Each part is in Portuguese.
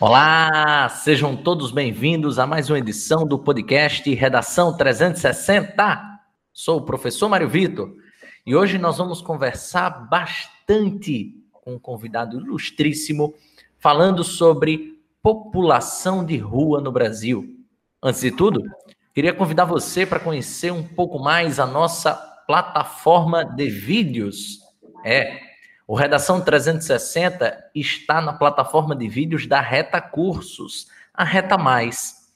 Olá, sejam todos bem-vindos a mais uma edição do podcast Redação 360. Sou o professor Mário Vitor e hoje nós vamos conversar bastante com um convidado ilustríssimo falando sobre população de rua no Brasil. Antes de tudo, queria convidar você para conhecer um pouco mais a nossa plataforma de vídeos. É, o Redação 360 está na plataforma de vídeos da Reta Cursos, a Reta Mais.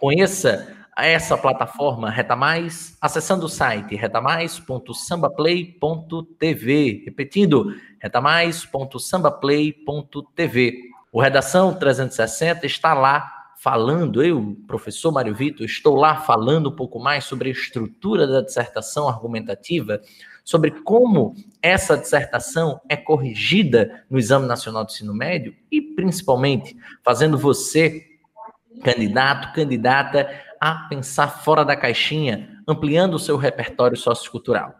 Conheça essa plataforma Reta Mais acessando o site retamais.sambaplay.tv. Repetindo, retamais.sambaplay.tv. O Redação 360 está lá falando, eu, professor Mário Vitor, estou lá falando um pouco mais sobre a estrutura da dissertação argumentativa, sobre como essa dissertação é corrigida no Exame Nacional do Ensino Médio e, principalmente, fazendo você, candidato, candidata, a pensar fora da caixinha, ampliando o seu repertório sociocultural.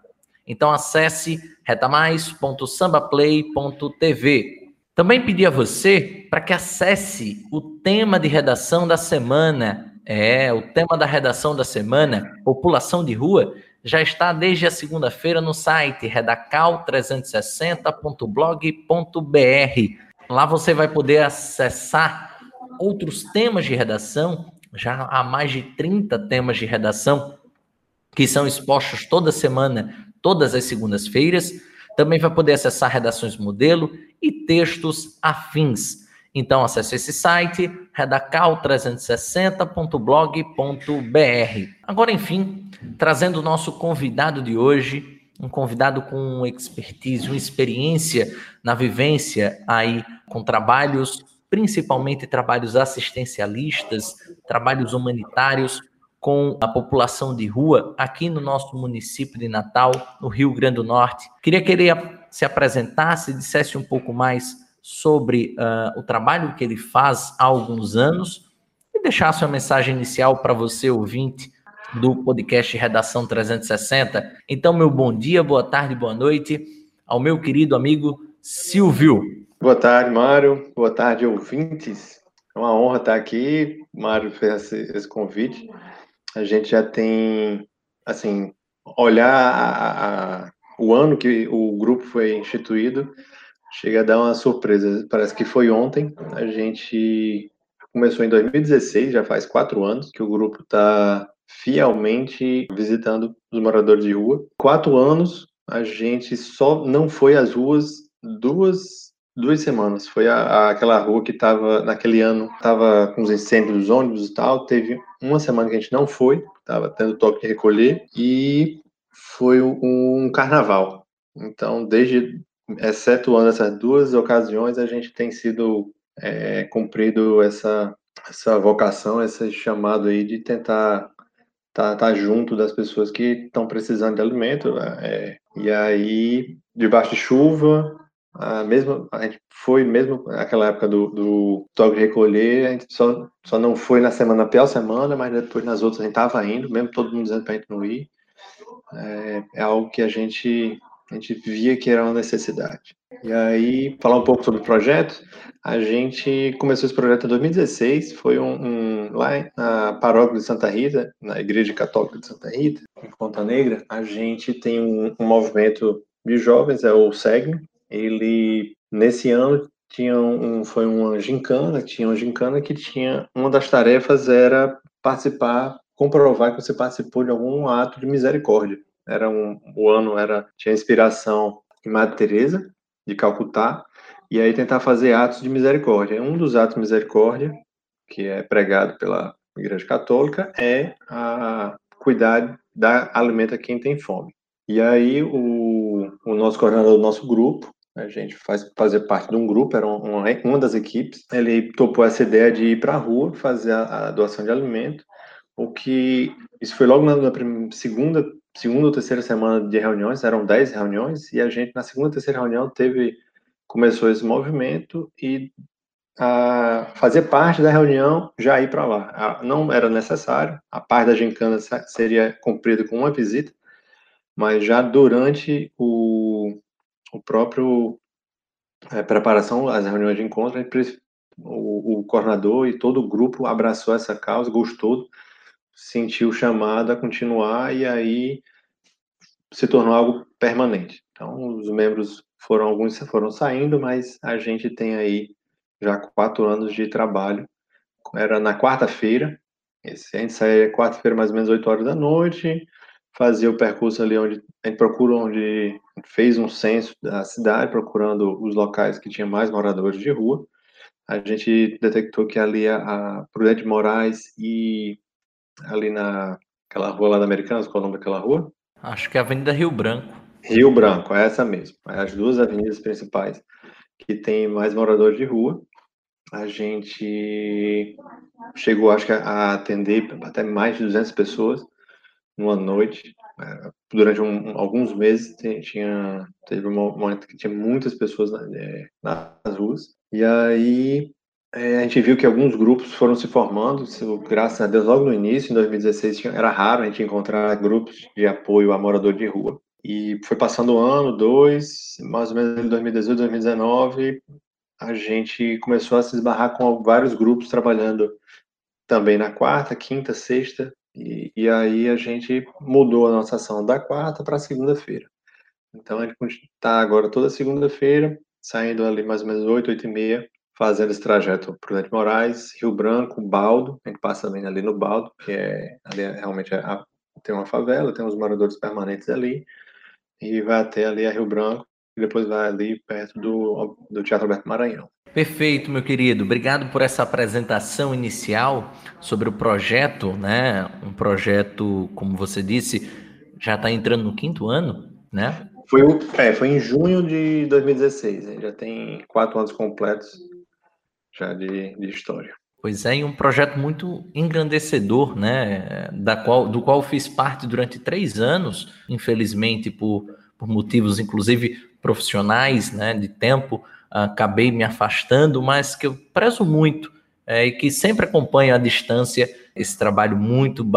Então, acesse retamais.sambaplay.tv. Também pedi a você para que acesse o tema de redação da semana. É, o tema da redação da semana, população de rua, já está desde a segunda-feira no site redacal360.blog.br. Lá você vai poder acessar outros temas de redação, já há mais de 30 temas de redação que são expostos toda semana, todas as segundas-feiras. Também vai poder acessar redações modelo e textos afins. Então acesse esse site redacal360.blog.br. Agora, enfim, trazendo o nosso convidado de hoje, um convidado com expertise, uma experiência na vivência aí com trabalhos, principalmente trabalhos assistencialistas, trabalhos humanitários com a população de rua aqui no nosso município de Natal, no Rio Grande do Norte. Queria que ele se apresentasse, dissesse um pouco mais sobre uh, o trabalho que ele faz há alguns anos e deixasse uma mensagem inicial para você, ouvinte do podcast Redação 360. Então, meu bom dia, boa tarde, boa noite ao meu querido amigo Silvio. Boa tarde, Mário. Boa tarde, ouvintes. É uma honra estar aqui. Mário fez esse, esse convite. A gente já tem, assim, olhar a, a, o ano que o grupo foi instituído Chega a dar uma surpresa. Parece que foi ontem. A gente começou em 2016, já faz quatro anos que o grupo está fielmente visitando os moradores de rua. Quatro anos, a gente só não foi às ruas duas duas semanas. Foi a, a, aquela rua que estava, naquele ano, estava com os incêndios dos ônibus e tal. Teve uma semana que a gente não foi, estava tendo toque de recolher, e foi um, um carnaval. Então, desde excetuando essas duas ocasiões, a gente tem sido é, cumprido essa, essa vocação, esse chamado aí de tentar estar tá, tá junto das pessoas que estão precisando de alimento. Né? É, e aí, debaixo de chuva, a mesma, a gente foi mesmo naquela época do, do toque de recolher, a gente só, só não foi na semana, na pior semana, mas depois nas outras a gente estava indo, mesmo todo mundo dizendo para a gente não ir. É, é algo que a gente a gente via que era uma necessidade. E aí, falar um pouco sobre o projeto, a gente começou esse projeto em 2016, foi um, um lá na paróquia de Santa Rita, na Igreja Católica de Santa Rita, em Ponta Negra, a gente tem um, um movimento de jovens, é o SEGM, ele, nesse ano, tinha um, foi uma gincana, tinha uma gincana que tinha, uma das tarefas era participar, comprovar que você participou de algum ato de misericórdia era um, o ano era tinha inspiração em Madre Teresa de Calcutá e aí tentar fazer atos de misericórdia. Um dos atos de misericórdia que é pregado pela Igreja Católica é a cuidar da alimento a quem tem fome. E aí o, o nosso coordenador do nosso grupo, a gente faz fazer parte de um grupo, era uma, uma das equipes, ele topou essa ideia de ir para a rua fazer a, a, doação de alimento, o que isso foi logo na, na segunda segunda ou terceira semana de reuniões, eram 10 reuniões, e a gente, na segunda ou terceira reunião, teve, começou esse movimento e a fazer parte da reunião já ir para lá. Não era necessário, a parte da gincana seria cumprida com uma visita, mas já durante o, o próprio é, preparação, as reuniões de encontro, o, o coordenador e todo o grupo abraçou essa causa, gostou, sentiu chamado a continuar e aí se tornou algo permanente. Então, os membros foram alguns foram saindo, mas a gente tem aí já quatro anos de trabalho. Era na quarta-feira, a gente saía quarta-feira mais ou menos 8 horas da noite, fazia o percurso ali onde a gente procura onde fez um censo da cidade, procurando os locais que tinham mais moradores de rua. A gente detectou que ali a, a Prudente Moraes e ali na aquela rua lá da Americanas, qual é o nome daquela rua? Acho que é a Avenida Rio Branco. Rio Branco, é essa mesmo. É as duas avenidas principais que tem mais moradores de rua. A gente chegou, acho que, a atender até mais de 200 pessoas numa noite. É, durante um, alguns meses tinha teve um momento que tinha muitas pessoas é, nas ruas. E aí é, a gente viu que alguns grupos foram se formando, graças a Deus, logo no início, em 2016, era raro a gente encontrar grupos de apoio a morador de rua. E foi passando um ano, dois, mais ou menos em 2018, 2019, a gente começou a se esbarrar com vários grupos trabalhando também na quarta, quinta, sexta, e, e aí a gente mudou a nossa ação da quarta para segunda-feira. Então a gente está agora toda segunda-feira, saindo ali mais ou menos 8, 8 e meia, fazendo esse trajeto Prudente Moraes, Rio Branco, Baldo, a gente passa também ali no Baldo, que é ali é, realmente é, tem uma favela, tem uns moradores permanentes ali, e vai até ali a Rio Branco, e depois vai ali perto do, do Teatro Alberto Maranhão. Perfeito, meu querido. Obrigado por essa apresentação inicial sobre o projeto, né? Um projeto, como você disse, já está entrando no quinto ano, né? Foi, é, foi em junho de 2016, já tem quatro anos completos já de, de história. Pois é, e um projeto muito engrandecedor, né? Da qual, do qual fiz parte durante três anos, infelizmente por, por motivos, inclusive profissionais, né? De tempo, acabei me afastando, mas que eu prezo muito é, e que sempre acompanho à distância esse trabalho muito,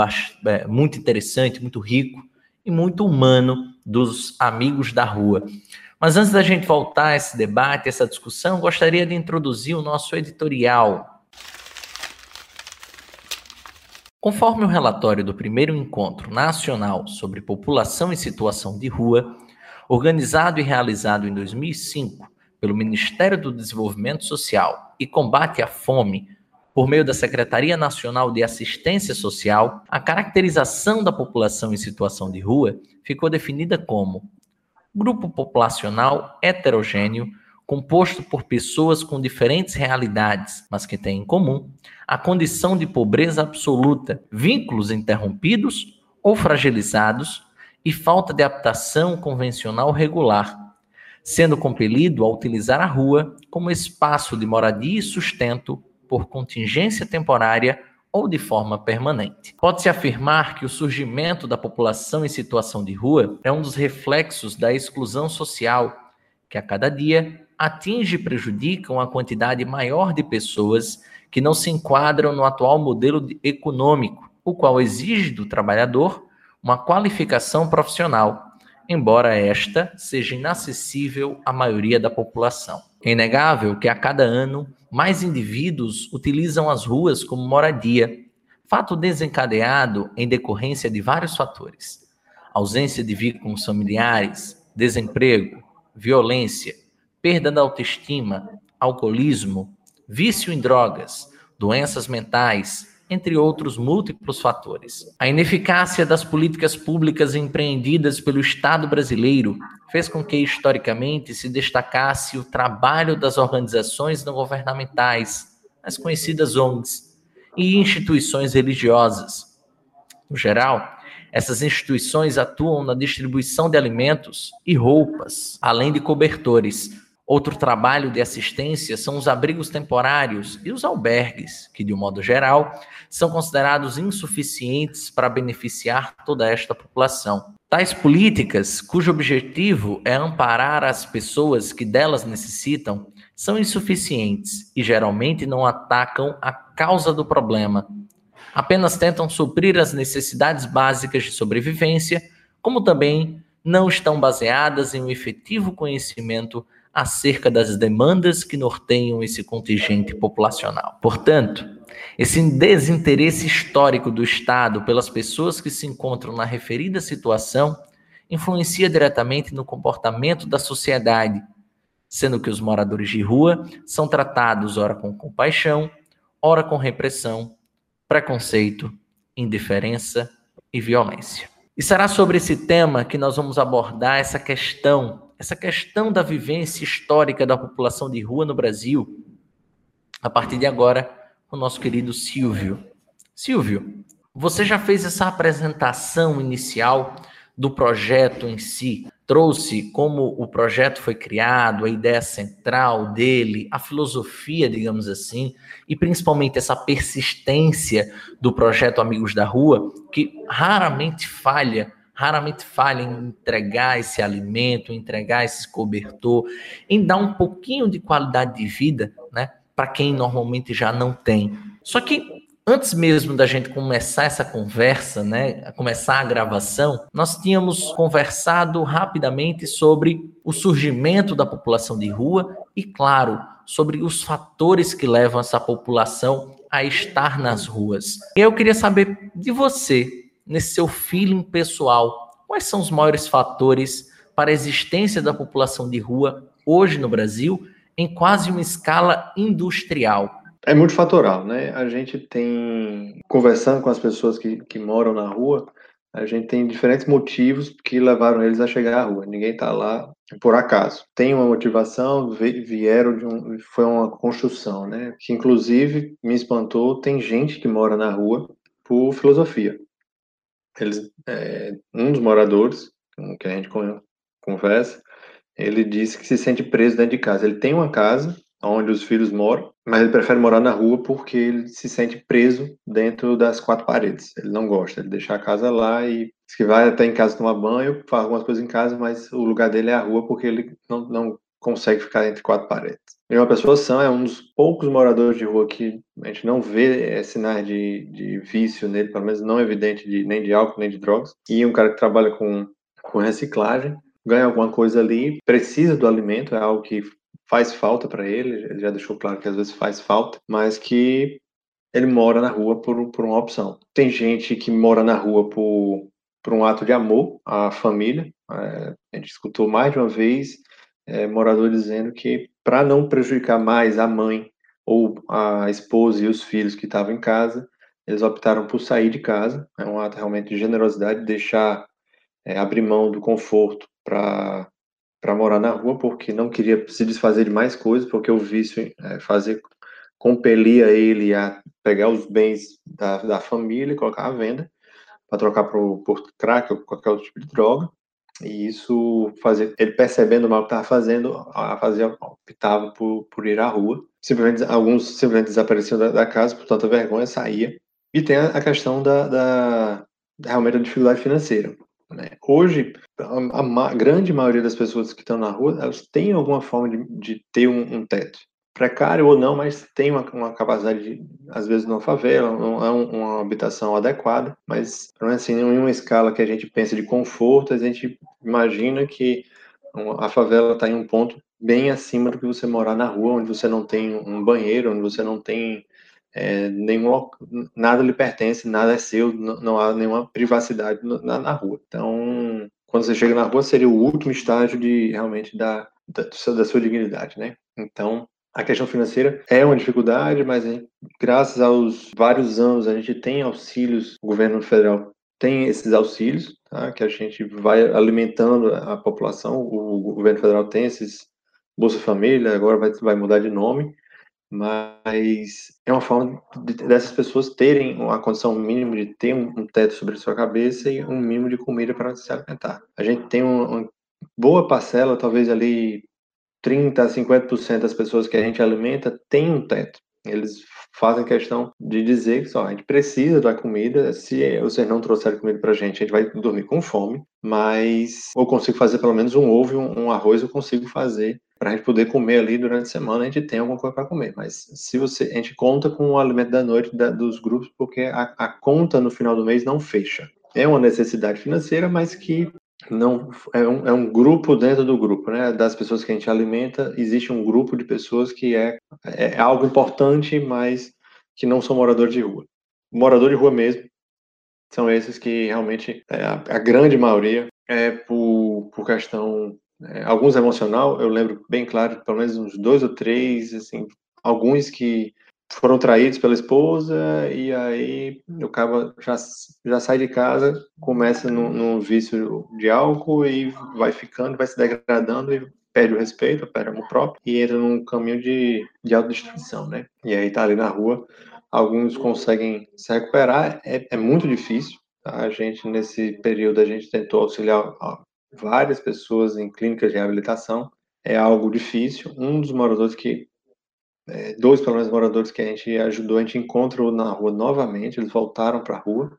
é, muito interessante, muito rico e muito humano dos amigos da rua. Mas antes da gente voltar a esse debate, essa discussão, gostaria de introduzir o nosso editorial. Conforme o relatório do primeiro encontro nacional sobre população em situação de rua, organizado e realizado em 2005 pelo Ministério do Desenvolvimento Social e Combate à Fome, por meio da Secretaria Nacional de Assistência Social, a caracterização da população em situação de rua ficou definida como grupo populacional heterogêneo composto por pessoas com diferentes realidades, mas que têm em comum a condição de pobreza absoluta, vínculos interrompidos ou fragilizados e falta de adaptação convencional regular, sendo compelido a utilizar a rua como espaço de moradia e sustento por contingência temporária ou de forma permanente. Pode-se afirmar que o surgimento da população em situação de rua é um dos reflexos da exclusão social, que a cada dia atinge e prejudica uma quantidade maior de pessoas que não se enquadram no atual modelo econômico, o qual exige do trabalhador uma qualificação profissional, embora esta seja inacessível à maioria da população. É inegável que a cada ano mais indivíduos utilizam as ruas como moradia, fato desencadeado em decorrência de vários fatores: ausência de vínculos familiares, desemprego, violência, perda da autoestima, alcoolismo, vício em drogas, doenças mentais, entre outros múltiplos fatores. A ineficácia das políticas públicas empreendidas pelo Estado brasileiro fez com que, historicamente, se destacasse o trabalho das organizações não governamentais, as conhecidas ONGs, e instituições religiosas. No geral, essas instituições atuam na distribuição de alimentos e roupas, além de cobertores, Outro trabalho de assistência são os abrigos temporários e os albergues, que, de um modo geral, são considerados insuficientes para beneficiar toda esta população. Tais políticas, cujo objetivo é amparar as pessoas que delas necessitam, são insuficientes e geralmente não atacam a causa do problema. Apenas tentam suprir as necessidades básicas de sobrevivência, como também não estão baseadas em um efetivo conhecimento acerca das demandas que norteiam esse contingente populacional. Portanto, esse desinteresse histórico do Estado pelas pessoas que se encontram na referida situação influencia diretamente no comportamento da sociedade, sendo que os moradores de rua são tratados ora com compaixão, ora com repressão, preconceito, indiferença e violência. E será sobre esse tema que nós vamos abordar essa questão, essa questão da vivência histórica da população de rua no Brasil, a partir de agora, o nosso querido Silvio. Silvio, você já fez essa apresentação inicial do projeto em si, trouxe como o projeto foi criado, a ideia central dele, a filosofia, digamos assim, e principalmente essa persistência do projeto Amigos da Rua, que raramente falha, raramente falha em entregar esse alimento, entregar esse cobertor, em dar um pouquinho de qualidade de vida, né, para quem normalmente já não tem. Só que Antes mesmo da gente começar essa conversa, né, começar a gravação, nós tínhamos conversado rapidamente sobre o surgimento da população de rua e, claro, sobre os fatores que levam essa população a estar nas ruas. E eu queria saber de você, nesse seu feeling pessoal, quais são os maiores fatores para a existência da população de rua hoje no Brasil em quase uma escala industrial? É multifatorial, né? A gente tem, conversando com as pessoas que, que moram na rua, a gente tem diferentes motivos que levaram eles a chegar à rua. Ninguém está lá por acaso. Tem uma motivação, vieram de um, foi uma construção, né? Que inclusive me espantou. Tem gente que mora na rua por filosofia. Eles, é, um dos moradores com que a gente conversa, ele disse que se sente preso dentro de casa. Ele tem uma casa onde os filhos moram, mas ele prefere morar na rua porque ele se sente preso dentro das quatro paredes. Ele não gosta, ele deixa a casa lá e que vai até em casa tomar banho, faz algumas coisas em casa, mas o lugar dele é a rua porque ele não, não consegue ficar entre quatro paredes. E uma pessoa sã é um dos poucos moradores de rua que a gente não vê é, sinais de, de vício nele, pelo menos não evidente de, nem de álcool nem de drogas. E um cara que trabalha com, com reciclagem, ganha alguma coisa ali, precisa do alimento, é algo que faz falta para ele, ele já deixou claro que às vezes faz falta, mas que ele mora na rua por, por uma opção. Tem gente que mora na rua por, por um ato de amor à família. É, a gente escutou mais de uma vez é, morador dizendo que para não prejudicar mais a mãe ou a esposa e os filhos que estavam em casa, eles optaram por sair de casa. É um ato realmente de generosidade, deixar é, abrir mão do conforto para para morar na rua porque não queria se desfazer de mais coisas, porque o vício é, fazer compelia ele a pegar os bens da, da família e colocar à venda para trocar por, por crack ou qualquer outro tipo de droga. E isso fazer ele percebendo o mal que estava fazendo, a fazer optava por, por ir à rua. Simplesmente alguns simplesmente desapareciam da, da casa por tanta vergonha, saía. E tem a, a questão da, da realmente a dificuldade financeira. Né? Hoje, a, a, grande maioria das pessoas que estão na rua, elas têm alguma forma de, de ter um, um, teto. Precário ou não, mas tem uma, uma capacidade, de, às vezes, numa favela, não é um, uma habitação adequada, mas assim, em uma escala que a gente pensa de conforto, a gente imagina que a favela está em um ponto bem acima do que você morar na rua, onde você não tem um banheiro, onde você não tem é, nenhum, nada lhe pertence, nada é seu, não, não há nenhuma privacidade na, na, rua. Então, quando você chega na rua, seria o último estágio de realmente da, da, da sua dignidade, né? Então, a questão financeira é uma dificuldade, mas graças aos vários anos a gente tem auxílios, o governo federal tem esses auxílios, tá? que a gente vai alimentando a população, o governo federal tem esses Bolsa Família, agora vai, vai mudar de nome, mas é uma forma de, dessas pessoas terem uma condição mínima de ter um, um, teto sobre a sua cabeça e um mínimo de comida para se alimentar. A gente tem uma, uma boa parcela, talvez ali 30 a 50% das pessoas que a gente alimenta tem um teto. Eles fazem questão de dizer que só a gente precisa da comida. Se vocês não trouxerem comida para a gente, a gente vai dormir com fome. Mas eu consigo fazer pelo menos um ovo um arroz, eu consigo fazer para a gente poder comer ali durante a semana. A gente tem alguma coisa para comer. Mas se você, a gente conta com o alimento da noite da, dos grupos, porque a, a conta no final do mês não fecha. É uma necessidade financeira, mas que não é um, é um grupo dentro do grupo, né? Das pessoas que a gente alimenta, existe um grupo de pessoas que é, é algo importante, mas que não são moradores de rua. Morador de rua mesmo são esses que realmente é, a, a, grande maioria é por, por questão é, alguns emocional. Eu lembro bem claro, pelo menos uns dois ou três, assim, alguns que foram traídos pela esposa e aí o cara já, já sai de casa, começa num, vício de álcool e vai ficando, vai se degradando e perde o respeito, perde o amor próprio e entra num caminho de, de autodestruição, né? E aí tá ali na rua, alguns conseguem se recuperar, é, é muito difícil, tá? A gente, nesse período, a gente tentou auxiliar várias pessoas em clínicas de reabilitação, é algo difícil. Um dos moradores que é, dois, pelo menos, moradores que a gente ajudou, a gente encontrou na rua novamente, eles voltaram para a rua,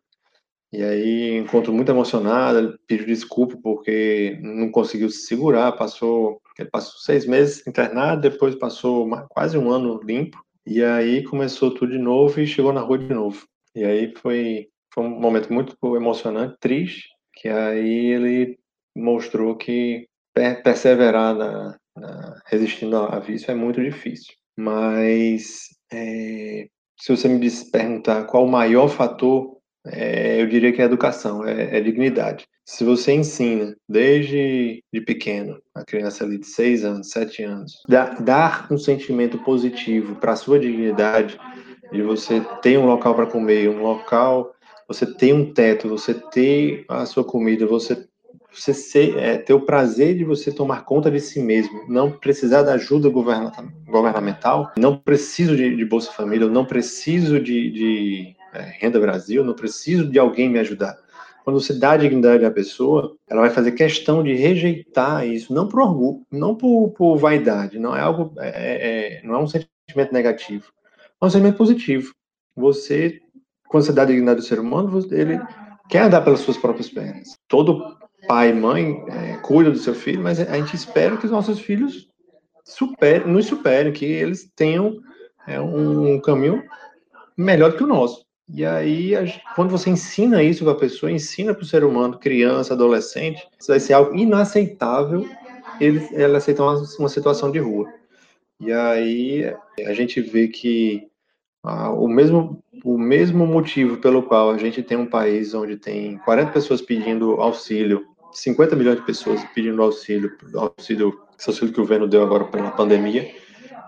e aí, encontro muito emocionado, ele pediu desculpa porque não conseguiu se segurar, passou, ele passou seis meses internado, depois passou quase um ano limpo, e aí começou tudo de novo e chegou na rua de novo. E aí foi, foi um momento muito emocionante, triste, que aí ele mostrou que perseverar na, na, resistindo a vício é muito difícil. Mas é, se você me perguntar qual o maior fator, é, eu diria que é a educação, é, é dignidade. Se você ensina desde de pequeno, a criança ali de 6 anos, 7 anos, dar, dar um sentimento positivo para a sua dignidade, de você ter um local para comer, um local, você ter um teto, você ter a sua comida, você você ser, é, ter o prazer de você tomar conta de si mesmo, não precisar da ajuda governamental, não preciso de, de Bolsa Família, não preciso de, de é, Renda Brasil, não preciso de alguém me ajudar. Quando você dá dignidade à pessoa, ela vai fazer questão de rejeitar isso, não por orgulho, não por, por vaidade, não é algo, é, é, é não é um sentimento negativo, é um sentimento positivo. Você, quando você dá dignidade ao ser humano, ele quer andar pelas suas próprias pernas. Todo pai e mãe é, cuida do seu filho, mas a gente espera que os nossos filhos superem, nos superem, que eles tenham é, um caminho melhor que o nosso. E aí, quando você ensina isso para a pessoa, ensina para o ser humano, criança, adolescente, isso vai ser algo inaceitável ele, ela aceitar uma, uma situação de rua. E aí a gente vê que ah, o, mesmo, o mesmo motivo pelo qual a gente tem um país onde tem 40 pessoas pedindo auxílio, 50 milhões de pessoas pedindo auxílio, auxílio, esse auxílio que o governo deu agora pela pandemia,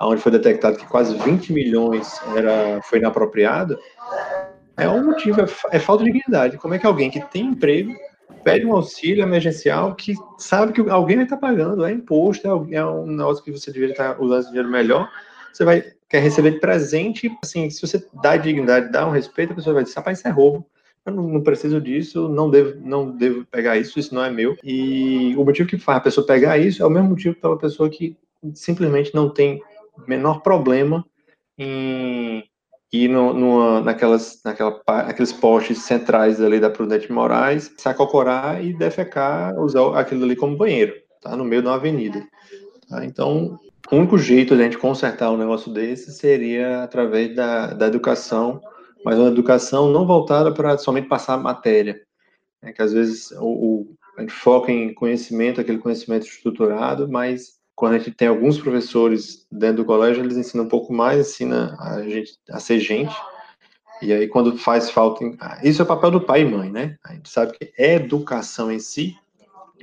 onde foi detectado que quase 20 milhões era, foi inapropriado, é um motivo, é, é falta de dignidade. Como é que alguém que tem emprego pede um auxílio emergencial que sabe que alguém vai estar pagando, é imposto, é, é um negócio que você deveria estar usando esse dinheiro melhor, você vai quer receber de presente, assim, se você dá dignidade, dá um respeito, a pessoa vai dizer, rapaz, isso é roubo. Eu não, não, preciso disso, não devo, não devo pegar isso, isso não é meu. E o motivo que faz a pessoa pegar isso é o mesmo motivo pela pessoa que simplesmente não tem menor problema em ir no, numa, naquelas, naquela, naqueles postes centrais ali da Prudente Moraes, se acocorar e defecar, usar aquilo ali como banheiro, tá? No meio de uma avenida. Tá? Então, o único jeito de a gente consertar um negócio desse seria através da, da educação, mas uma educação não voltada para somente passar matéria, né? que às vezes o, o, a gente foca em conhecimento, aquele conhecimento estruturado, mas quando a gente tem alguns professores dentro do colégio, eles ensinam um pouco mais, ensina a gente a ser gente, e aí quando faz falta, isso é o papel do pai e mãe, né? A gente sabe que é educação em si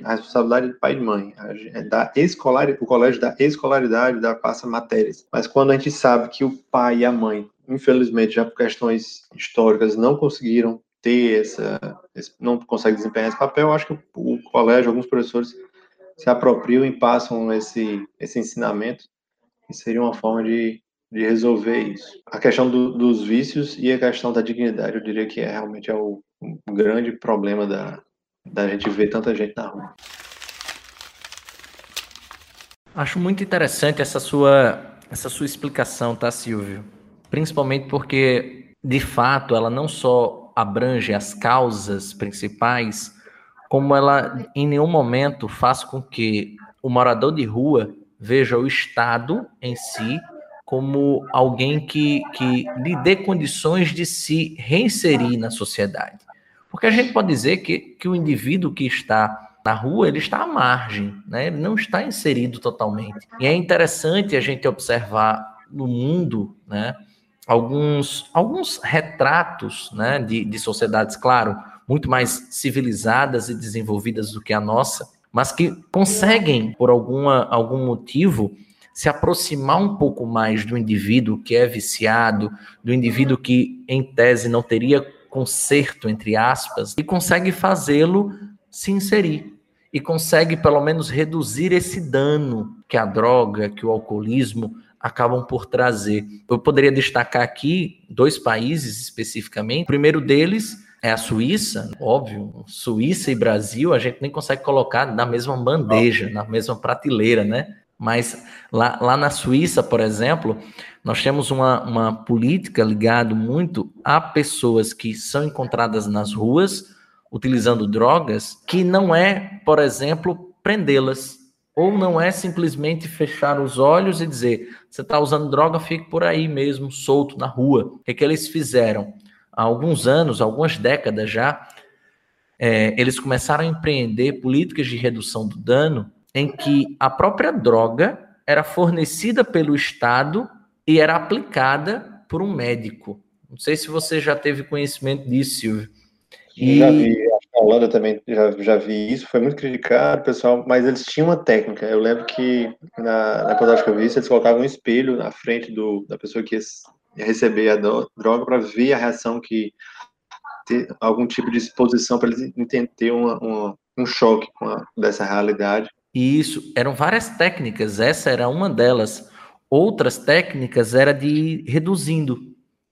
a responsabilidade do pai e mãe, é da escolar, o colégio da escolaridade, da passa matérias. Mas quando a gente sabe que o pai e a mãe, infelizmente, já por questões históricas, não conseguiram ter essa, não conseguem desempenhar esse papel, acho que o, o colégio, alguns professores se apropriam e passam esse, esse ensinamento, e seria uma forma de, de resolver isso. A questão do, dos vícios e a questão da dignidade, eu diria que é realmente é o, o grande problema da, da gente ver tanta gente na rua. Acho muito interessante essa sua, essa sua explicação, tá, Silvio? Principalmente porque, de fato, ela não só abrange as causas principais, como ela em nenhum momento faz com que o morador de rua veja o Estado em si como alguém que, que lhe dê condições de se reinserir na sociedade. Porque a gente pode dizer que, que o indivíduo que está na rua, ele está à margem, né? ele não está inserido totalmente. E é interessante a gente observar no mundo né, alguns, alguns retratos né, de, de sociedades, claro, muito mais civilizadas e desenvolvidas do que a nossa, mas que conseguem, por alguma, algum motivo, se aproximar um pouco mais do indivíduo que é viciado, do indivíduo que, em tese, não teria conserto, entre aspas, e consegue fazê-lo se inserir. E consegue, pelo menos, reduzir esse dano que a droga, que o alcoolismo acabam por trazer. Eu poderia destacar aqui dois países especificamente. O primeiro deles é a Suíça, óbvio, Suíça e Brasil, a gente nem consegue colocar na mesma bandeja, na mesma prateleira, né? Mas lá, lá na Suíça, por exemplo, nós temos uma, uma política ligada muito a pessoas que são encontradas nas ruas utilizando drogas, que não é, por exemplo, prendê-las. Ou não é simplesmente fechar os olhos e dizer, você está usando droga, fique por aí mesmo, solto na rua. O que, é que eles fizeram? há alguns anos, algumas décadas já, é, eles começaram a empreender políticas de redução do dano em que a própria droga era fornecida pelo Estado e era aplicada por um médico. Não sei se você já teve conhecimento disso, Silvio. E... Já vi, Holanda também já, já vi isso, foi muito criticado, pessoal, mas eles tinham uma técnica. Eu lembro que na, na reportagem que eu vi, eles colocavam um espelho na frente do, da pessoa que ia receber a droga para ver a reação que ter algum tipo de exposição para eles ter uma, uma, um choque com a, dessa realidade. Isso, eram várias técnicas, essa era uma delas. Outras técnicas era de reduzindo.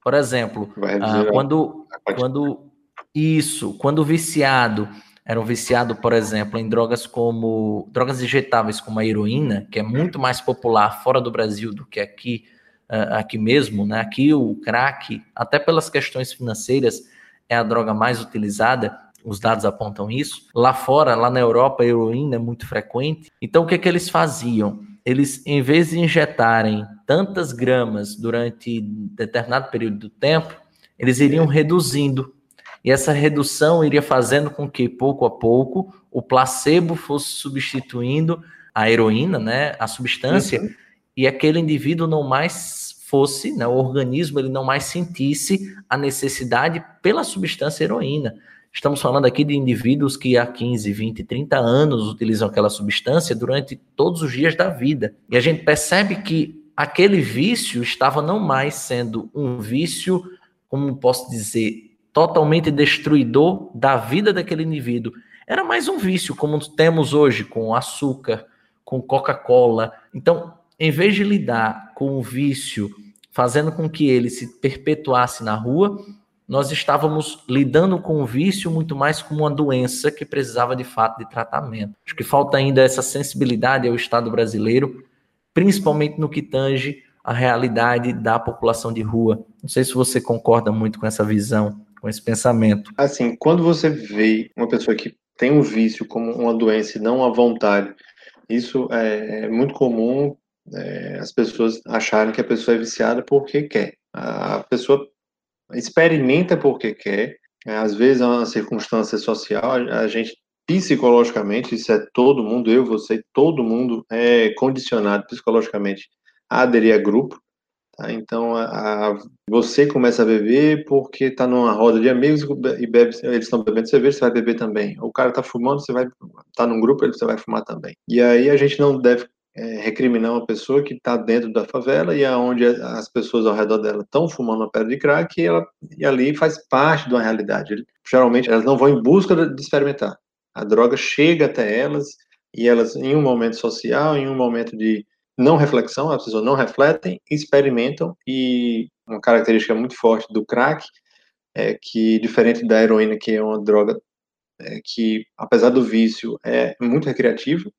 Por exemplo, ah, quando, quando isso, quando viciado era um viciado, por exemplo, em drogas como drogas injetáveis como a heroína, que é muito mais popular fora do Brasil do que aqui, aqui mesmo, né? Aqui o crack, até pelas questões financeiras, é a droga mais utilizada. Os dados apontam isso. Lá fora, lá na Europa, a heroína é muito frequente. Então, o que, é que eles faziam? Eles, em vez de injetarem tantas gramas durante determinado período do tempo, eles iriam reduzindo. E essa redução iria fazendo com que, pouco a pouco, o placebo fosse substituindo a heroína, né, a substância, uhum e aquele indivíduo não mais fosse, né, o organismo ele não mais sentisse a necessidade pela substância heroína. Estamos falando aqui de indivíduos que há 15, 20, 30 anos utilizam aquela substância durante todos os dias da vida. E a gente percebe que aquele vício estava não mais sendo um vício, como posso dizer, totalmente destruidor da vida daquele indivíduo. Era mais um vício, como temos hoje com açúcar, com Coca-Cola. Então, em vez de lidar com o vício, fazendo com que ele se perpetuasse na rua, nós estávamos lidando com o vício muito mais como uma doença que precisava de fato de tratamento. Acho que falta ainda essa sensibilidade ao Estado brasileiro, principalmente no que tange a realidade da população de rua. Não sei se você concorda muito com essa visão, com esse pensamento. Assim, quando você vê uma pessoa que tem um vício como uma doença e não uma vontade, isso é, é muito comum é, as pessoas acharem que a pessoa é viciada porque quer. A pessoa experimenta porque quer. É, às vezes é uma circunstância social, a gente psicologicamente, isso é todo mundo, eu, você, todo mundo é condicionado psicologicamente a aderir a grupo. Tá? Então, a, a, você começa a beber porque está numa roda de amigos e bebe, eles estão bebendo cerveja, você vai beber também. O cara está fumando, você vai tá num grupo, ele você vai fumar também. E aí a gente não deve é, recriminar uma pessoa que está dentro da favela e aonde as pessoas ao redor dela estão fumando uma pedra de crack e, ela, e ali faz parte de uma realidade. Geralmente elas não vão em busca de experimentar. A droga chega até elas e elas, em um momento social, em um momento de não reflexão, as pessoas não refletem, experimentam e uma característica muito forte do crack é que, diferente da heroína, que é uma droga é, que, apesar do vício, é muito recreativa,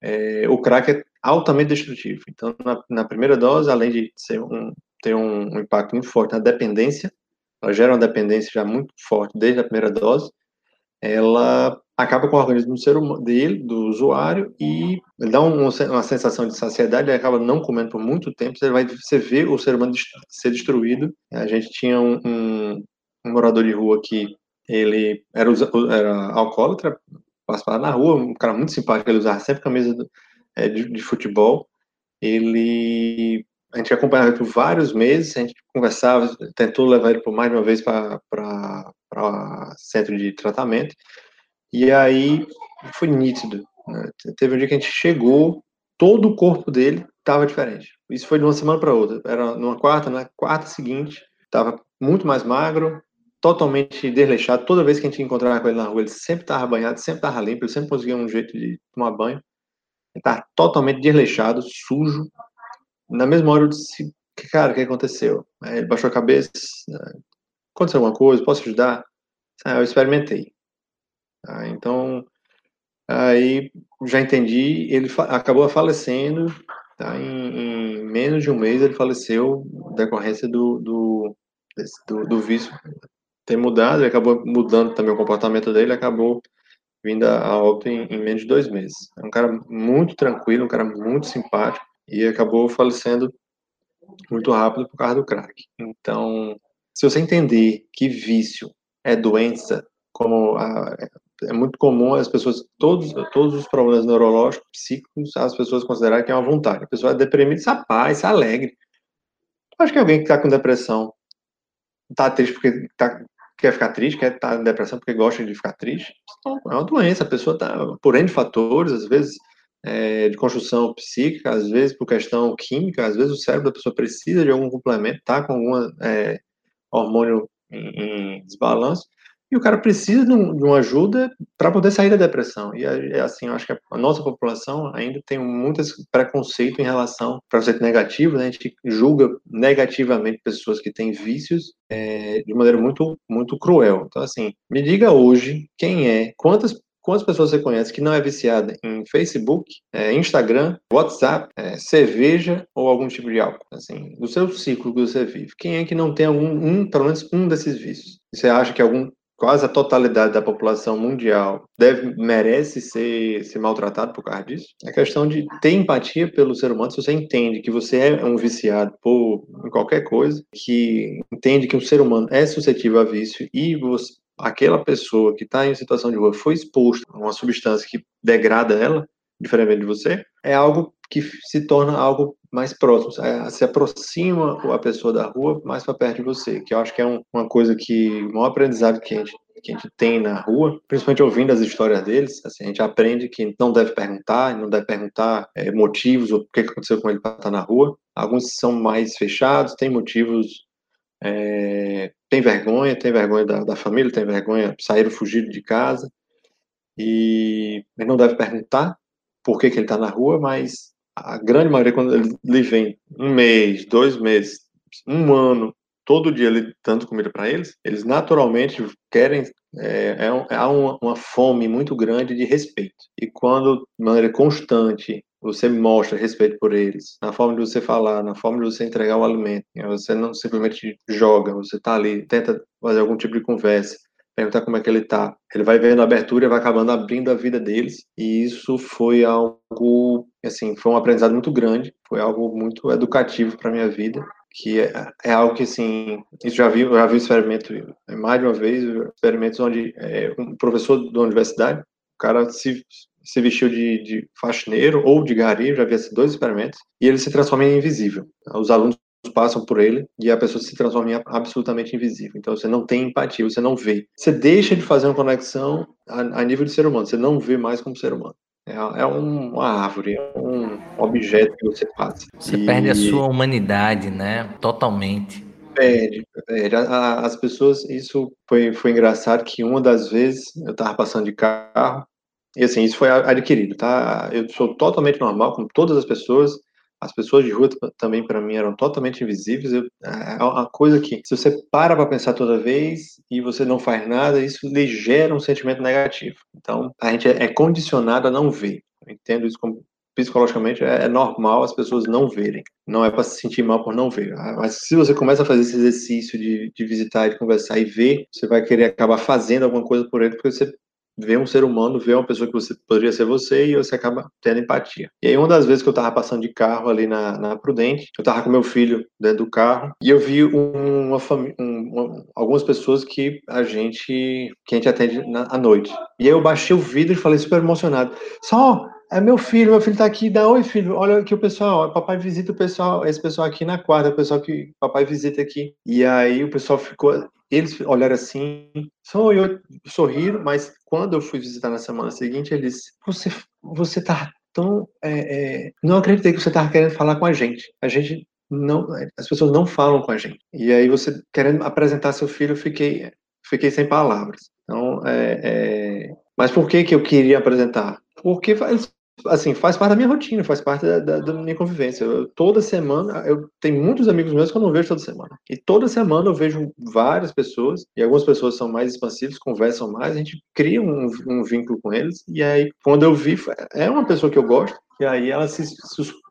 é, o crack é altamente destrutivo. Então, na, na primeira dose, além de um, ter um, um, impacto muito forte na dependência, ela gera uma dependência já muito forte desde a primeira dose, ela acaba com o organismo do ser humano, dele, do usuário, e dá um, uma sensação de saciedade, ele acaba não comendo por muito tempo, você vai você vê o ser humano ser destruído. A gente tinha um, um, um morador de rua que ele era, era alcoólatra, passava na rua, um cara muito simpático, ele usava sempre camisa é, de, de, futebol. Ele, a gente acompanhava ele por vários meses, a gente conversava, tentou levar ele por mais de uma vez para centro de tratamento, e aí foi nítido. Né? Teve um dia que a gente chegou, todo o corpo dele estava diferente. Isso foi de uma semana para outra. Era numa quarta, na quarta seguinte, estava muito mais magro, totalmente desleixado. Toda vez que a gente encontrava com ele na rua, ele sempre estava banhado, sempre estava limpo, ele sempre conseguia um jeito de tomar banho. Ele estava totalmente desleixado, sujo. Na mesma hora eu disse, cara, o que aconteceu? Aí ele baixou a cabeça, aconteceu alguma coisa, posso ajudar? Ah, eu experimentei. Ah, então, aí já entendi, ele acabou falecendo, tá? Em, em, menos de um mês ele faleceu decorrência do, do, do, do vício ter mudado, ele acabou mudando também o comportamento dele, acabou vindo a óbito em, em, menos de dois meses. É um cara muito tranquilo, um cara muito simpático, e acabou falecendo muito rápido por causa do crack. Então, se você entender que vício é doença, como a, é muito comum as pessoas, todos, todos os problemas neurológicos, psíquicos, as pessoas considerarem que é uma vontade. A pessoa é deprimida, é paz, isso é alegre. Acho que alguém que está com depressão está triste porque tá, quer ficar triste, quer estar tá em depressão porque gosta de ficar triste. É uma doença, a pessoa está por N fatores, às vezes é, de construção psíquica, às vezes por questão química, às vezes o cérebro da pessoa precisa de algum complemento, está com algum é, hormônio em, em desbalanço, e o cara precisa de, um, de uma ajuda para poder sair da depressão. E é assim, eu acho que a nossa população ainda tem muito preconceito em relação preconceito negativo, né? A gente julga negativamente pessoas que têm vícios é, de maneira muito muito cruel. Então assim, me diga hoje quem é, quantas Quantas pessoas você conhece que não é viciada em Facebook, é, Instagram, WhatsApp, é, cerveja ou algum tipo de álcool? Assim, do seu ciclo que você vive, quem é que não tem algum, um, pelo menos um desses vícios? Você acha que algum quase a totalidade da população mundial deve merece ser, ser maltratado por causa disso. É questão de ter empatia pelo ser humano. Se você entende que você é um viciado por qualquer coisa, que entende que um ser humano é suscetível a vício e você, aquela pessoa que está em situação de rua foi exposta a uma substância que degrada ela, diferentemente de você, é algo que se torna algo mais próximo, se aproxima a pessoa da rua mais para perto de você, que eu acho que é um, uma coisa que, o maior aprendizado que a gente que a gente tem na rua, principalmente ouvindo as histórias deles, assim, a gente aprende que não deve perguntar, não deve perguntar é, motivos ou o que aconteceu com ele para estar na rua. Alguns são mais fechados, têm motivos, é, tem vergonha, tem vergonha da, da família, tem vergonha, saíram fugido de casa, e ele não deve perguntar por que, que ele está na rua, mas a grande maioria, quando ele vem um mês, dois meses, um ano, todo dia ele dando comida para eles, eles naturalmente querem, é, é, há uma, uma, fome muito grande de respeito. E quando, de maneira constante, você mostra respeito por eles, na forma de você falar, na forma de você entregar o alimento, né, você não simplesmente joga, você está ali, tenta fazer algum tipo de conversa, perguntar como é que ele tá. Ele vai vendo a abertura e vai acabando abrindo a vida deles. E isso foi algo, assim, foi um aprendizado muito grande, foi algo muito educativo para minha vida, que é, é, algo que, assim, isso já vi, já vi experimento mais de uma vez, experimentos onde é, um professor da universidade, o cara se se vestiu de, de faxineiro ou de gari, já vi esses dois experimentos, e ele se transforma em invisível. Os alunos passam por ele e a pessoa se transforma em absolutamente invisível. Então você não tem empatia, você não vê. Você deixa de fazer uma conexão a, a nível de ser humano, você não vê mais como ser humano. É, é uma árvore, é um objeto que você passa. Você e... perde a sua humanidade, né? Totalmente. Perde, perde. As pessoas, isso foi, foi engraçado que uma das vezes eu tava passando de carro, e assim, isso foi adquirido, tá? Eu sou totalmente normal, como todas as pessoas, as pessoas de rua também para mim eram totalmente invisíveis. Eu, é, é uma coisa que, se você para para pensar toda vez e você não faz nada, isso lhe gera um sentimento negativo. Então, a gente é, é condicionado a não ver. Eu entendo isso como psicologicamente é, é normal as pessoas não verem. Não é para se sentir mal por não ver. Ah, mas se você começa a fazer esse exercício de, de visitar, de conversar e ver, você vai querer acabar fazendo alguma coisa por ele, porque você vê um ser humano, vê uma pessoa que você poderia ser você e você acaba tendo empatia. E aí, uma das vezes que eu tava passando de carro ali na, na Prudente, eu tava com meu filho dentro do carro e eu vi uma família, um, algumas pessoas que a gente que a gente atende na, à noite. E aí eu baixei o vidro e falei super emocionado: só é meu filho, meu filho tá aqui, dá oi filho, olha aqui o pessoal, papai visita o pessoal, esse pessoal aqui na quarta, o pessoal que papai visita aqui. E aí o pessoal ficou, eles olharam assim, só eu sorriram, mas quando eu fui visitar na semana seguinte, eles, você, você tá tão, é, é, não acreditei que você tava querendo falar com a gente. A gente não, as pessoas não falam com a gente. E aí você querendo apresentar seu filho, eu fiquei, fiquei sem palavras. Então, é, é... mas por que que eu queria apresentar? Porque eles assim, faz parte da minha rotina, faz parte da, da, da minha convivência. Eu, toda semana, eu tenho muitos amigos meus que eu não vejo toda semana. E toda semana eu vejo várias pessoas, e algumas pessoas são mais expansivas, conversam mais, a gente cria um, um vínculo com eles, e aí, quando eu vi, é uma pessoa que eu gosto, e aí ela se, se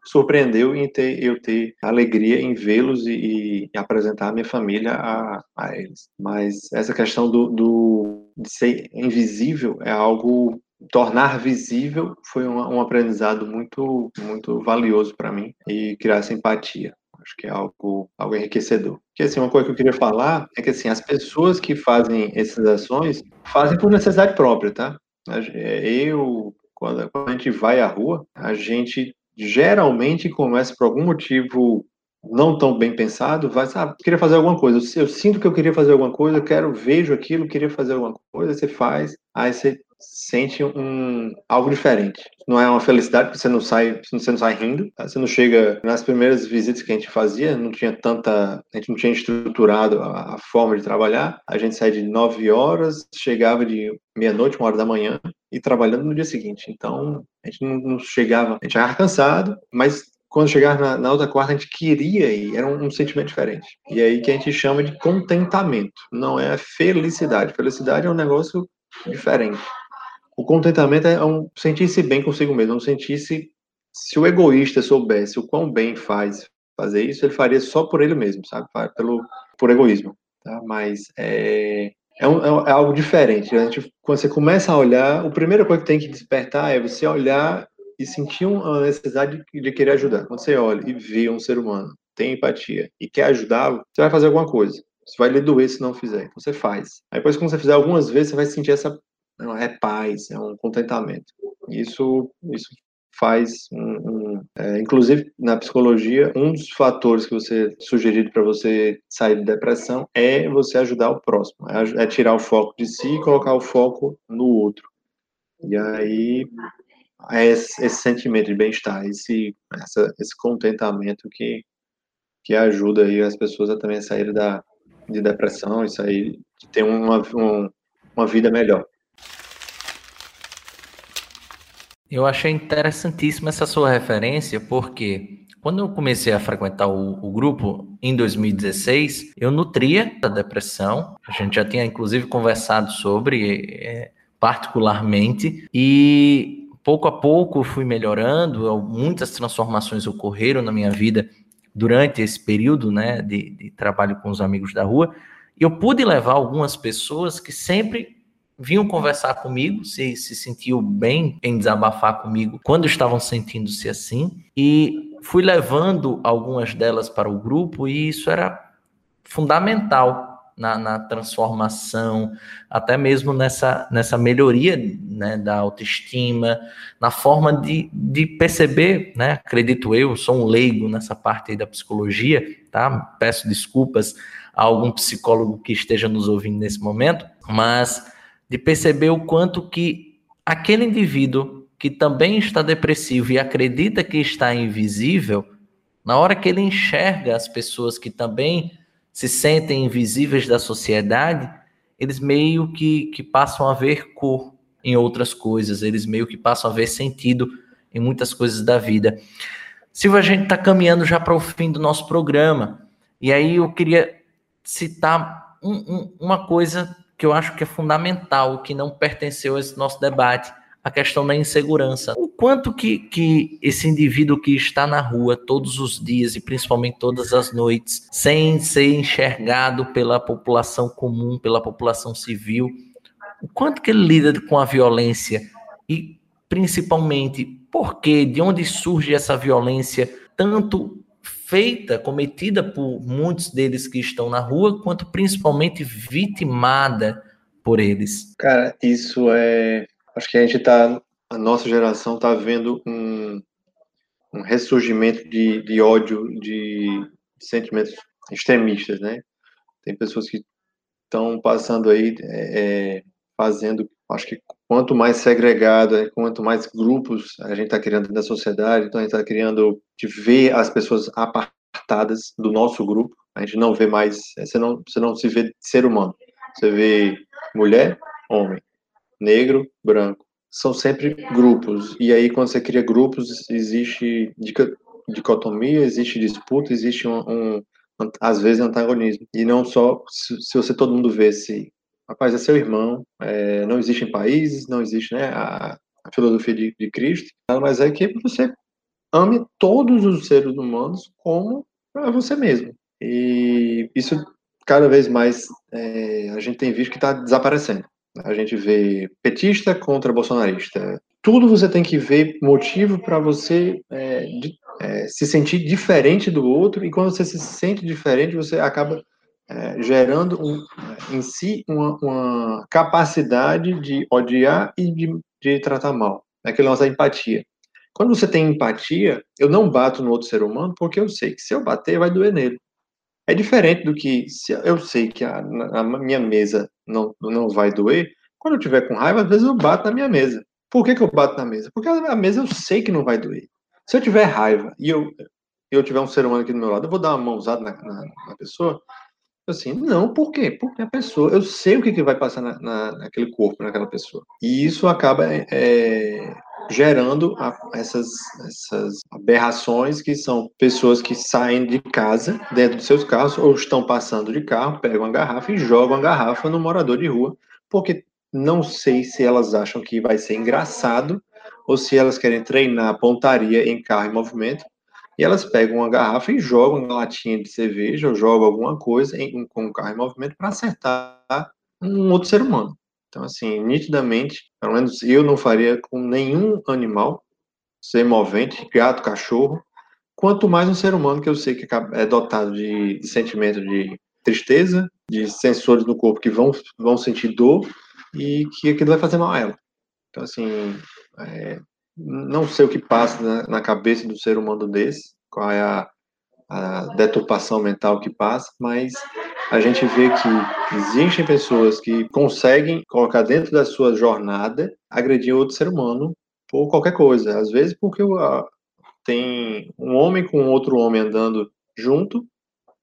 surpreendeu em ter, eu ter alegria em vê-los e, e, apresentar a minha família a, a eles. Mas essa questão do, do, de ser invisível é algo tornar visível foi um, um aprendizado muito muito valioso para mim e criar empatia. Acho que é algo algo enriquecedor. Que assim uma coisa que eu queria falar é que assim as pessoas que fazem essas ações fazem por necessidade própria tá? Eu quando, quando a gente vai à rua a gente geralmente começa por algum motivo não tão bem pensado, vai, sabe, queria fazer alguma coisa. Eu, eu, sinto que eu queria fazer alguma coisa, eu quero, vejo aquilo, queria fazer alguma coisa, você faz, aí você sente um algo diferente. Não é uma felicidade porque você não sai, você não sai rindo. Tá? Você não chega nas primeiras visitas que a gente fazia, não tinha tanta, a gente não tinha estruturado a, a forma de trabalhar. A gente saía de 9 horas, chegava de meia-noite, uma hora da manhã e trabalhando no dia seguinte. Então, a gente não, não chegava, a gente era cansado, mas quando chegar na, na, outra quarta, a gente queria ir, era um, um, sentimento diferente. E aí que a gente chama de contentamento, não é felicidade. Felicidade é um negócio diferente. O contentamento é um sentir-se bem consigo mesmo, não sentir-se. Se o egoísta soubesse o quão bem faz fazer isso, ele faria só por ele mesmo, sabe? Pelo, por egoísmo. Tá? Mas é, é, um, é, algo diferente. A gente, quando você começa a olhar, a primeira coisa que tem que despertar é você olhar e sentir uma necessidade de, querer ajudar. Quando você olha e vê um ser humano, tem empatia e quer ajudá-lo, você vai fazer alguma coisa. Você vai lhe doer se não fizer. Então você faz. Aí depois, quando você fizer algumas vezes, você vai sentir essa é paz, é um contentamento. Isso, isso faz um, um é, inclusive na psicologia um dos fatores que você sugerido para você sair de depressão é você ajudar o próximo é, é, tirar o foco de si e colocar o foco no outro e aí esse, esse sentimento de bem-estar esse essa, esse contentamento que que ajuda aí as pessoas a também sair da de depressão e sair de ter uma, um, uma vida melhor Eu achei interessantíssima essa sua referência, porque quando eu comecei a frequentar o, o, grupo em 2016, eu nutria da depressão. A gente já tinha inclusive conversado sobre é, particularmente e pouco a pouco fui melhorando. Muitas transformações ocorreram na minha vida durante esse período, né, de, de trabalho com os amigos da rua. E eu pude levar algumas pessoas que sempre vinham conversar comigo, se, se sentiu bem em desabafar comigo quando estavam sentindo-se assim, e fui levando algumas delas para o grupo, e isso era fundamental na, na transformação, até mesmo nessa, nessa melhoria né, da autoestima, na forma de, de perceber, né, acredito eu, sou um leigo nessa parte da psicologia, tá? Peço desculpas a algum psicólogo que esteja nos ouvindo nesse momento, mas de perceber o quanto que aquele indivíduo que também está depressivo e acredita que está invisível, na hora que ele enxerga as pessoas que também se sentem invisíveis da sociedade, eles meio que, que passam a ver cor em outras coisas, eles meio que passam a ver sentido em muitas coisas da vida. Silva, a gente está caminhando já para o fim do nosso programa, e aí eu queria citar um, um, uma coisa que eu acho que é fundamental, que não pertenceu a esse nosso debate, a questão da insegurança. O quanto que, que esse indivíduo que está na rua todos os dias e principalmente todas as noites, sem ser enxergado pela população comum, pela população civil, o quanto que ele lida com a violência e principalmente por quê, de onde surge essa violência tanto feita, cometida por muitos deles que estão na rua, quanto principalmente vitimada por eles. Cara, isso é, acho que a gente está, a nossa geração está vendo um, um ressurgimento de, de ódio, de sentimentos extremistas, né? Tem pessoas que estão passando aí, é, é, fazendo, acho que quanto mais segregado, é, quanto mais grupos a gente está criando na sociedade, então a gente está criando de ver as pessoas apartadas do nosso grupo, a gente não vê mais, você não, você não se vê ser humano, você vê mulher, homem, negro, branco, são sempre grupos, e aí quando você cria grupos, existe dicotomia, existe disputa, existe um, um às vezes antagonismo. E não só se, se você todo mundo vê se, rapaz, é seu irmão, é, não existem países, não existe né, a, a filosofia de, de Cristo, mas é que você ame todos os seres humanos como você mesmo. E isso cada vez mais é, a gente tem visto que está desaparecendo. A gente vê petista contra bolsonarista. Tudo você tem que ver motivo para você é, de, é, se sentir diferente do outro, e quando você se sente diferente, você acaba é, gerando um, é, em si uma, uma, capacidade de odiar e de, de tratar mal. É aquele nosso empatia. Quando você tem empatia, eu não bato no outro ser humano porque eu sei que se eu bater, vai doer nele. É diferente do que se eu sei que a, a minha mesa não, não vai doer, quando eu tiver com raiva, às vezes eu bato na minha mesa. Por que, que eu bato na mesa? Porque a mesa eu sei que não vai doer. Se eu tiver raiva e eu, eu tiver um ser humano aqui do meu lado, eu vou dar uma mãozada na, na, na pessoa? Assim, não, por quê? Porque a pessoa, eu sei o que, que vai passar na, na, naquele corpo, naquela pessoa. E isso acaba é, gerando a, essas, essas aberrações que são pessoas que saem de casa, dentro dos seus carros, ou estão passando de carro, pegam a garrafa e jogam a garrafa no morador de rua, porque não sei se elas acham que vai ser engraçado ou se elas querem treinar pontaria em carro em movimento, e elas pegam uma garrafa e jogam uma latinha de cerveja ou jogam alguma coisa em, com o carro em movimento para acertar um outro ser humano. Então, assim, nitidamente, pelo menos eu não faria com nenhum animal ser movente, gato, cachorro, quanto mais um ser humano que eu sei que é dotado de, de sentimento de tristeza, de sensores no corpo que vão, vão sentir dor e que aquilo vai fazer mal a ela. Então, assim, é, não sei o que passa na, na, cabeça do ser humano desse, qual é a, a deturpação mental que passa, mas a gente vê que existem pessoas que conseguem colocar dentro da sua jornada agredir outro ser humano por qualquer coisa. Às vezes porque uh, tem um homem com outro homem andando junto,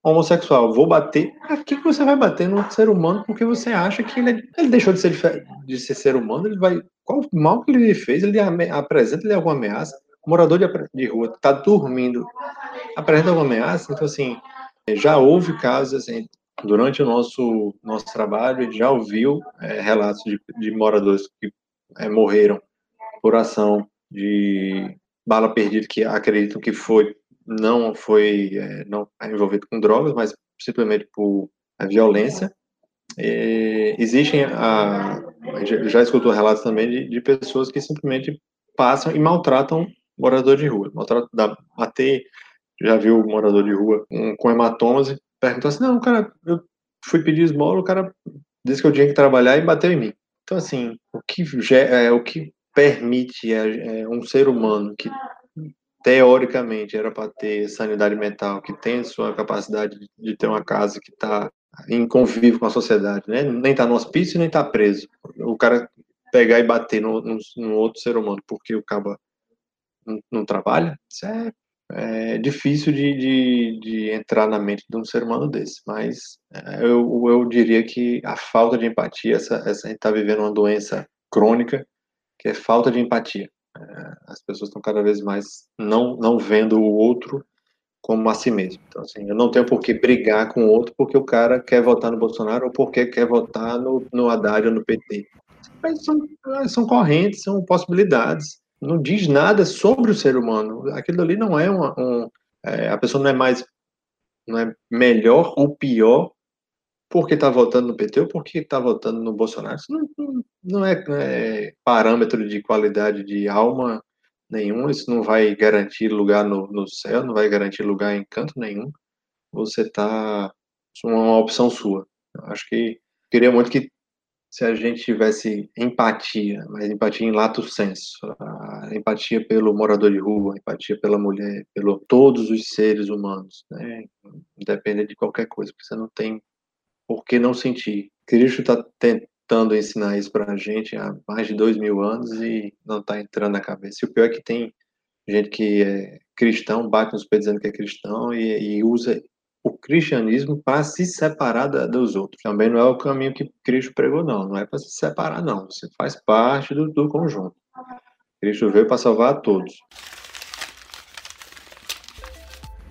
homossexual, vou bater. Por que, você vai bater no ser humano porque você acha que ele, é, ele deixou de ser, de ser ser humano? Ele vai. Qual mal que ele fez? Ele apresenta ele alguma ameaça? Morador de, de rua está dormindo, apresenta alguma ameaça? Então, assim, já houve casos assim, durante o nosso, nosso trabalho, a gente já ouviu é, relatos de, de, moradores que é, morreram por ação de bala perdida, que acreditam que foi não foi é, não é envolvido com drogas, mas simplesmente por violência. E existem, a, a já escutou relatos também de, de, pessoas que simplesmente passam e maltratam morador de rua. Maltratam, da, já viu morador de rua com, com hematomas perguntou assim, não, cara, eu fui pedir esmola, o cara disse que eu tinha que trabalhar e bateu em mim. Então, assim, o que, é, o que permite é, é um ser humano que teoricamente era para ter sanidade mental, que tem sua capacidade de ter uma casa que está em convívio com a sociedade, né? Nem está no hospício, nem está preso. O cara pegar e bater no, outro ser humano porque o cara não, não trabalha, isso é, é difícil de, de, de, entrar na mente de um ser humano desse. Mas é, eu, eu diria que a falta de empatia, essa, essa a gente está vivendo uma doença crônica, que é falta de empatia. É, as pessoas estão cada vez mais não, não vendo o outro como a si mesmo. Então, assim, eu não tenho por que brigar com o outro porque o cara quer votar no Bolsonaro ou porque quer votar no, no Haddad ou no PT. Mas são, são correntes, são possibilidades. Não diz nada sobre o ser humano. Aquilo ali não é uma. Um, é, a pessoa não é mais. não é melhor ou pior porque está votando no PT ou porque está votando no Bolsonaro. Isso não, não, é, não, é, parâmetro de qualidade de alma nenhum, isso não vai garantir lugar no, no céu, não vai garantir lugar em canto nenhum. Você está. É uma opção sua. Acho que queria muito que se a gente tivesse empatia, mas empatia em lato senso, empatia pelo morador de rua, empatia pela mulher, pelo todos os seres humanos, né? Independente de qualquer coisa, porque você não tem por que não sentir. Cristo está tentando ensinar isso para a gente há mais de dois mil anos e não está entrando na cabeça. E o pior é que tem gente que é cristão, bate nos pés dizendo que é cristão e, e usa o cristianismo para se separar da, dos outros. Também não é o caminho que Cristo pregou, não. Não é para se separar, não. Você faz parte do, do conjunto. Cristo veio para salvar a todos.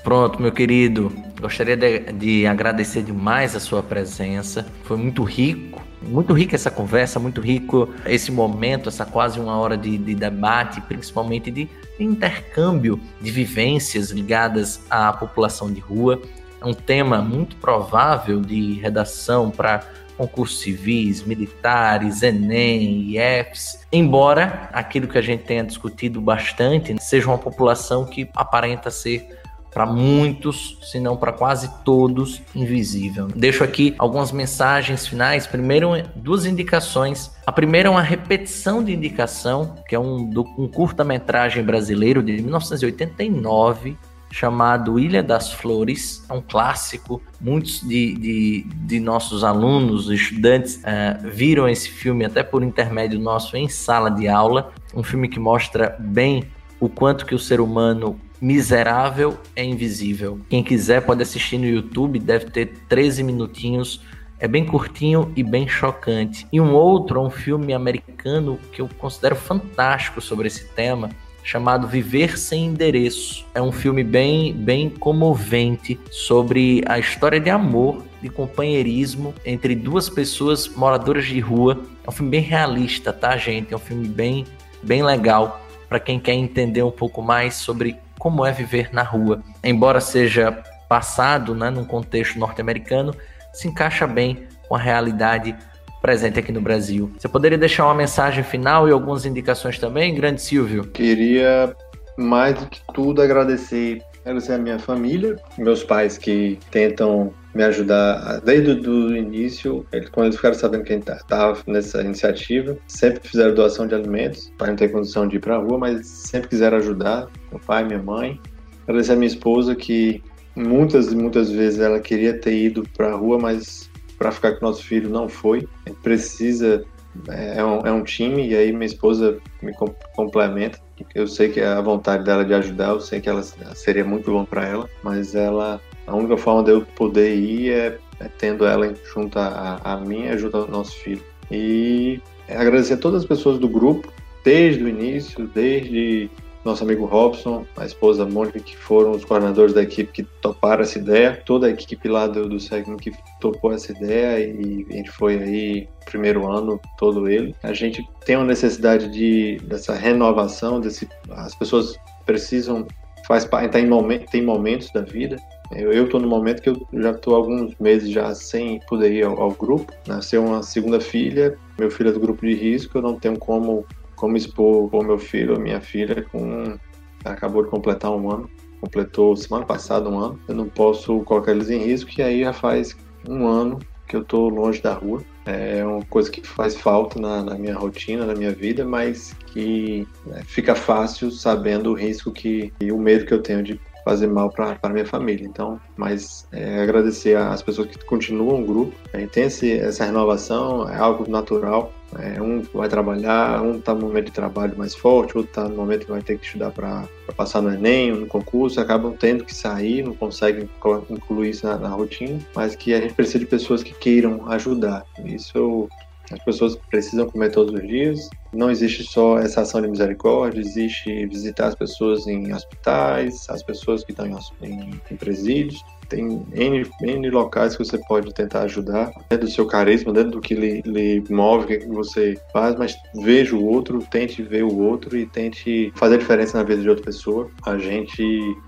Pronto, meu querido. Gostaria de, de, agradecer demais a sua presença. Foi muito rico, muito rica essa conversa, muito rico esse momento, essa quase uma hora de, de debate, principalmente de intercâmbio de vivências ligadas à população de rua um tema muito provável de redação para concursos civis, militares, Enem, IEFs, embora aquilo que a gente tenha discutido bastante seja uma população que aparenta ser para muitos, se não para quase todos, invisível. Deixo aqui algumas mensagens finais. Primeiro, duas indicações. A primeira é uma repetição de indicação, que é um, um curta-metragem brasileiro de 1989, chamado Ilha das Flores, é um clássico. Muitos de, de, de nossos alunos, estudantes, uh, viram esse filme até por intermédio nosso em sala de aula. Um filme que mostra bem o quanto que o ser humano miserável é invisível. Quem quiser pode assistir no YouTube, deve ter 13 minutinhos. É bem curtinho e bem chocante. E um outro, um filme americano que eu considero fantástico sobre esse tema, chamado Viver Sem Endereço. É um filme bem, bem comovente sobre a história de amor, de companheirismo entre duas pessoas moradoras de rua. É um filme bem realista, tá, gente? É um filme bem, bem legal para quem quer entender um pouco mais sobre como é viver na rua. Embora seja passado, né, num contexto norte-americano, se encaixa bem com a realidade presente aqui no Brasil. Você poderia deixar uma mensagem final e algumas indicações também, grande Silvio? Queria mais do que tudo agradecer agradecer a minha família, meus pais que tentam me ajudar desde o início, eles, quando eles ficaram sabendo que a gente estava nessa iniciativa, sempre fizeram doação de alimentos, para não ter condição de ir para a rua, mas sempre quiseram ajudar, meu pai, minha mãe. Agradecer a minha esposa que muitas e muitas vezes ela queria ter ido para a rua, mas para ficar com nosso filho não foi. Precisa, é, é um, é um time, e aí minha esposa me complementa. Eu sei que a vontade dela de ajudar, eu sei que ela seria muito bom para ela, mas ela, a única forma de eu poder ir é, é tendo ela junto a, a mim e junto ao nosso filho. E agradecer a todas as pessoas do grupo, desde o início, desde nosso amigo Robson, a esposa Mônica, que foram os coordenadores da equipe que toparam essa ideia, toda a equipe lá do, do SEGM que topou essa ideia e a gente foi aí primeiro ano todo ele. A gente tem uma necessidade de dessa renovação, desse as pessoas precisam faz tá em momento, tem momentos da vida. Eu estou no momento que eu já estou alguns meses já sem poder ir ao, ao grupo. Nasceu uma segunda filha, meu filho é do grupo de risco, eu não tenho como como expor o meu filho, minha filha, com acabou de completar um ano, completou semana passada um ano. Eu não posso colocar eles em risco e aí já faz um ano que eu estou longe da rua. É uma coisa que faz falta na, na minha rotina, na minha vida, mas que né, fica fácil sabendo o risco que e o medo que eu tenho de fazer mal para minha família. Então, mas é, agradecer às pessoas que continuam o grupo. É, tem esse, essa renovação, é algo natural. É, um vai trabalhar, um está no momento de trabalho mais forte, outro está no momento que vai ter que estudar para passar no Enem, no concurso, acabam tendo que sair, não conseguem incluir isso na, na rotina, mas que a gente precisa de pessoas que queiram ajudar. Isso as pessoas precisam comer todos os dias. Não existe só essa ação de misericórdia, existe visitar as pessoas em hospitais, as pessoas que estão em, em, em presídios. Tem N, N locais que você pode tentar ajudar, dentro do seu carisma, dentro do que lhe, lhe move, o que você faz, mas veja o outro, tente ver o outro e tente fazer diferença na vida de outra pessoa. A gente,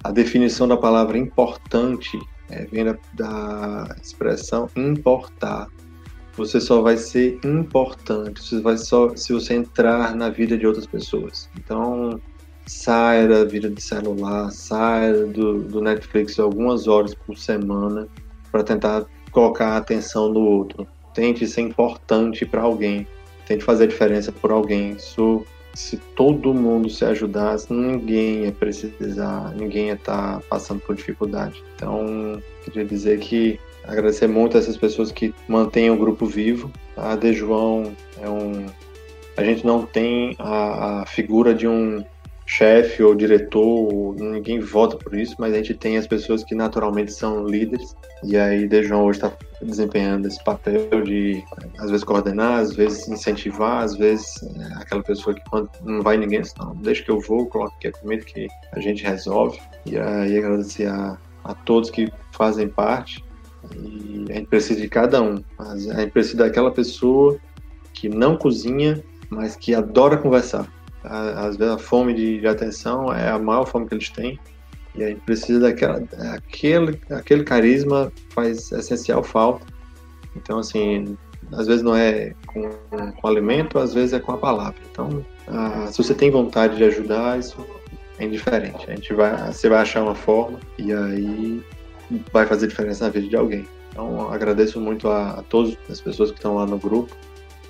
a definição da palavra importante é, vem da, da expressão importar. Você só vai ser importante você vai só, se você entrar na vida de outras pessoas. Então, saia da vida de celular, saia do, do Netflix algumas horas por semana para tentar colocar a atenção no outro. Tente ser importante para alguém, tente fazer a diferença por alguém. Isso, se todo mundo se ajudasse, ninguém ia precisar, ninguém ia estar tá passando por dificuldade. Então, queria dizer que agradecer muito a essas pessoas que mantêm o grupo vivo. A De João é um. A gente não tem a, a figura de um chefe ou diretor, ninguém vota por isso, mas a gente tem as pessoas que naturalmente são líderes, e aí João hoje está desempenhando esse papel de, às vezes, coordenar, às vezes incentivar, às vezes é aquela pessoa que quando não vai ninguém, não, deixa que eu vou, coloca aqui a comida que a gente resolve, e aí agradecer a, a todos que fazem parte, e a gente precisa de cada um, a gente precisa daquela pessoa que não cozinha, mas que adora conversar às vezes a fome de, de, atenção é a maior fome que eles têm. E aí precisa daquela aquele aquele carisma faz essencial falta. Então assim às vezes não é com, com alimento às vezes é com a palavra. Então ah, se você tem vontade de ajudar isso é indiferente. A gente vai você vai achar uma forma e aí vai fazer diferença na vida de alguém. Então agradeço muito a, a todas as pessoas que estão lá no grupo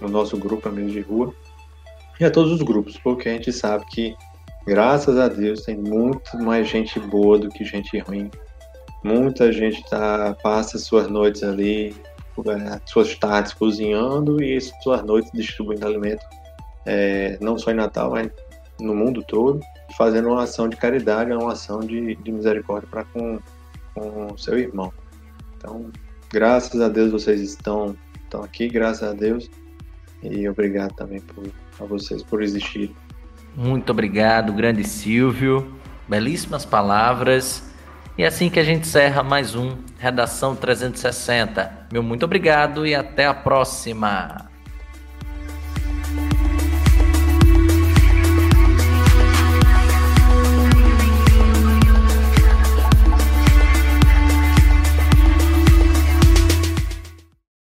no nosso grupo Amigos de Rua e a todos os grupos, porque a gente sabe que, graças a Deus, tem muito mais gente boa do que gente ruim. Muita gente tá, passa suas noites ali, é, suas tardes cozinhando e suas noites distribuindo alimento, é, não só em Natal, mas no mundo todo, fazendo uma ação de caridade, uma ação de, de misericórdia para com, com seu irmão. Então, graças a Deus vocês estão, estão aqui, graças a Deus, e obrigado também por a vocês por existir. Muito obrigado, grande Silvio. Belíssimas palavras. E é assim que a gente encerra mais um Redação 360. Meu muito obrigado e até a próxima.